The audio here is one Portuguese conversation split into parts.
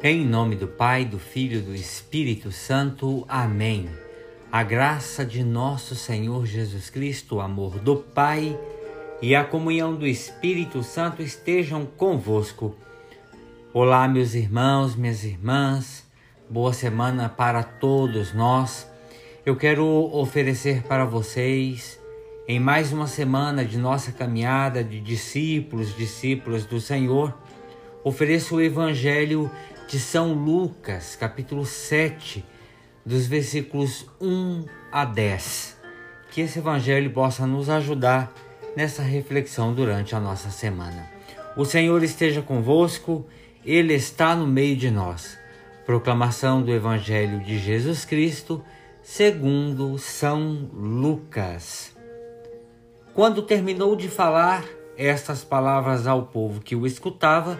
Em nome do Pai, do Filho e do Espírito Santo. Amém. A graça de nosso Senhor Jesus Cristo, o amor do Pai e a comunhão do Espírito Santo estejam convosco. Olá, meus irmãos, minhas irmãs. Boa semana para todos nós. Eu quero oferecer para vocês, em mais uma semana de nossa caminhada de discípulos, discípulas do Senhor, ofereço o Evangelho de São Lucas, capítulo 7, dos versículos 1 a 10. Que esse Evangelho possa nos ajudar nessa reflexão durante a nossa semana. O Senhor esteja convosco, Ele está no meio de nós. Proclamação do Evangelho de Jesus Cristo, segundo São Lucas. Quando terminou de falar estas palavras ao povo que o escutava,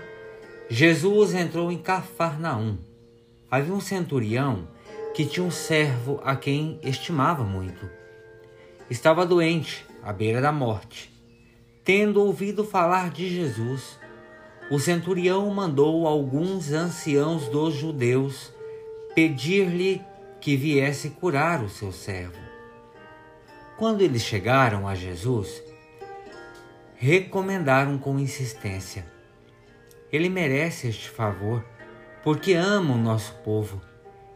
Jesus entrou em Cafarnaum. Havia um centurião que tinha um servo a quem estimava muito. Estava doente, à beira da morte. Tendo ouvido falar de Jesus, o centurião mandou alguns anciãos dos judeus pedir-lhe que viesse curar o seu servo. Quando eles chegaram a Jesus, recomendaram com insistência: Ele merece este favor, porque ama o nosso povo.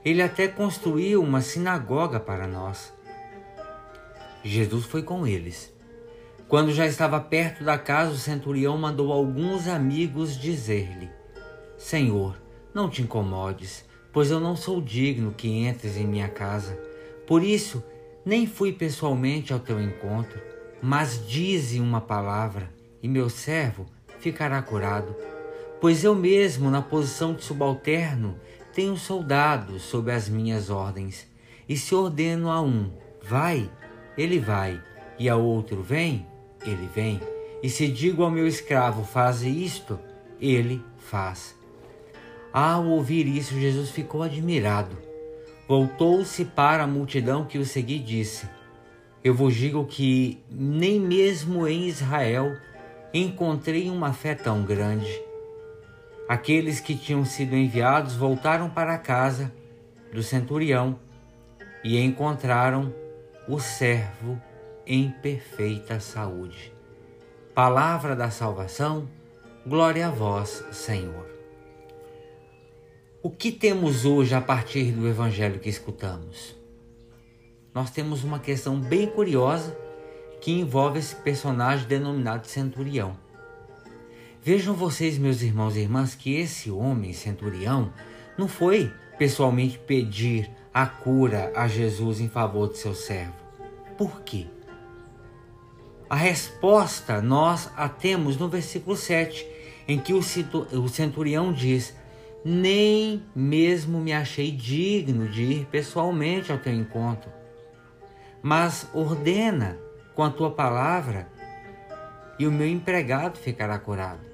Ele até construiu uma sinagoga para nós. Jesus foi com eles. Quando já estava perto da casa, o centurião mandou alguns amigos dizer-lhe: Senhor, não te incomodes, pois eu não sou digno que entres em minha casa. Por isso, nem fui pessoalmente ao teu encontro, mas dize uma palavra, e meu servo ficará curado. Pois eu mesmo, na posição de subalterno, tenho soldados sob as minhas ordens. E se ordeno a um, vai, ele vai, e a outro, vem, ele vem. E se digo ao meu escravo, faz isto, ele faz. Ao ouvir isso, Jesus ficou admirado. Voltou-se para a multidão que o seguia e disse: Eu vos digo que nem mesmo em Israel encontrei uma fé tão grande. Aqueles que tinham sido enviados voltaram para a casa do centurião e encontraram o servo em perfeita saúde. Palavra da salvação, glória a vós, Senhor. O que temos hoje a partir do evangelho que escutamos? Nós temos uma questão bem curiosa que envolve esse personagem denominado centurião. Vejam vocês, meus irmãos e irmãs, que esse homem centurião não foi pessoalmente pedir a cura a Jesus em favor de seu servo. Por quê? A resposta nós a temos no versículo 7, em que o centurião diz: Nem mesmo me achei digno de ir pessoalmente ao teu encontro, mas ordena com a tua palavra e o meu empregado ficará curado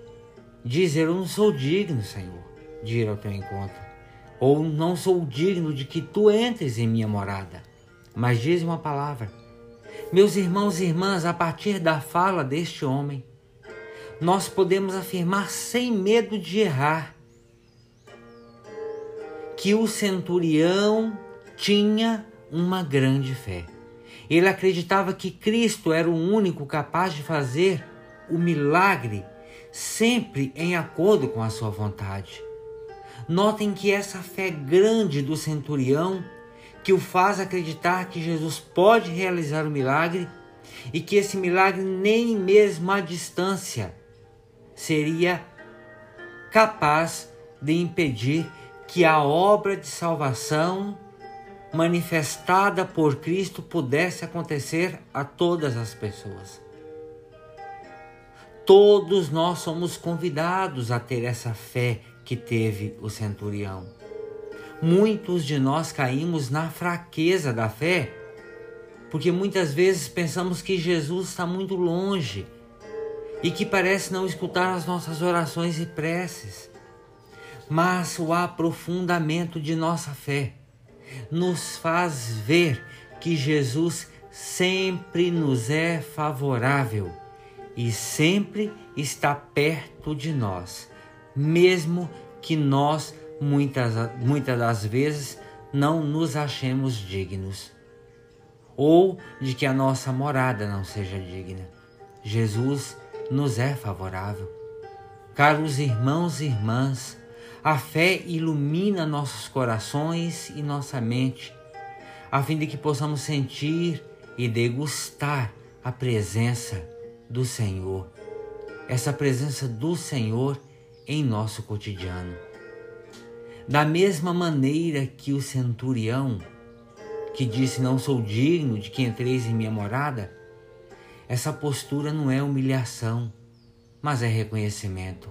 dizer: Eu não sou digno, Senhor, de ir ao teu encontro, ou não sou digno de que tu entres em minha morada. Mas diz uma palavra. Meus irmãos e irmãs, a partir da fala deste homem, nós podemos afirmar sem medo de errar que o centurião tinha uma grande fé. Ele acreditava que Cristo era o único capaz de fazer o milagre sempre em acordo com a sua vontade. Notem que essa fé grande do centurião, que o faz acreditar que Jesus pode realizar o milagre e que esse milagre, nem mesmo à distância, seria capaz de impedir que a obra de salvação manifestada por Cristo pudesse acontecer a todas as pessoas. Todos nós somos convidados a ter essa fé que teve o centurião. Muitos de nós caímos na fraqueza da fé, porque muitas vezes pensamos que Jesus está muito longe e que parece não escutar as nossas orações e preces. Mas o aprofundamento de nossa fé nos faz ver que Jesus sempre nos é favorável e sempre está perto de nós, mesmo que nós muitas, muitas das vezes não nos achemos dignos, ou de que a nossa morada não seja digna. Jesus nos é favorável. Caros irmãos e irmãs, a fé ilumina nossos corações e nossa mente, a fim de que possamos sentir e degustar a presença do Senhor. Essa presença do Senhor em nosso cotidiano. Da mesma maneira que o centurião, que disse: Não sou digno de que entreis em minha morada, essa postura não é humilhação, mas é reconhecimento.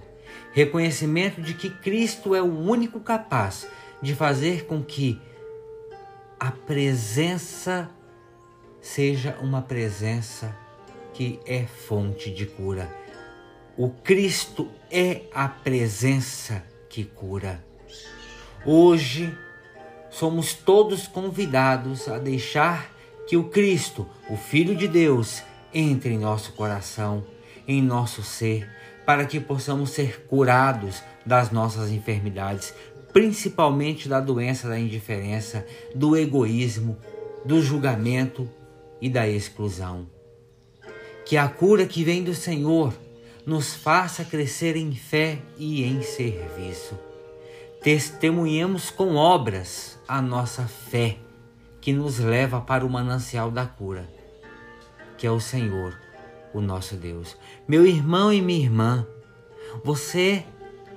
Reconhecimento de que Cristo é o único capaz de fazer com que a presença seja uma presença que é fonte de cura. O Cristo é a presença que cura. Hoje somos todos convidados a deixar que o Cristo, o Filho de Deus, entre em nosso coração, em nosso ser, para que possamos ser curados das nossas enfermidades, principalmente da doença da indiferença, do egoísmo, do julgamento e da exclusão. Que a cura que vem do Senhor nos faça crescer em fé e em serviço. Testemunhemos com obras a nossa fé que nos leva para o manancial da cura, que é o Senhor, o nosso Deus. Meu irmão e minha irmã, você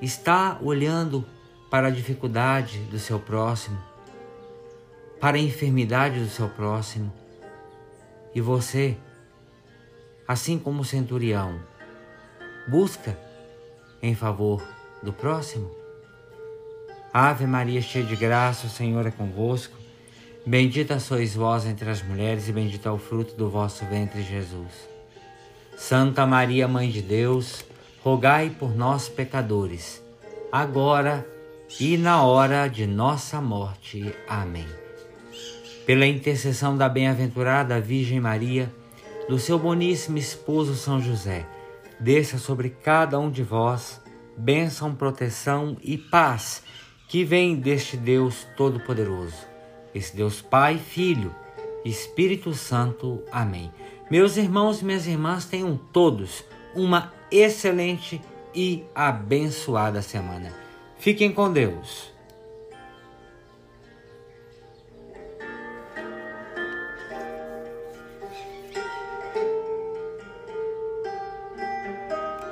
está olhando para a dificuldade do seu próximo, para a enfermidade do seu próximo, e você, assim como o centurião, busca em favor do próximo? Ave Maria, cheia de graça, o Senhor é convosco. Bendita sois vós entre as mulheres, e bendito é o fruto do vosso ventre, Jesus. Santa Maria, Mãe de Deus, rogai por nós, pecadores, agora e na hora de nossa morte. Amém. Pela intercessão da bem-aventurada Virgem Maria, do seu boníssimo esposo São José, desça sobre cada um de vós bênção, proteção e paz que vem deste Deus Todo-Poderoso, esse Deus Pai, Filho, Espírito Santo. Amém. Meus irmãos e minhas irmãs, tenham todos uma excelente e abençoada semana. Fiquem com Deus.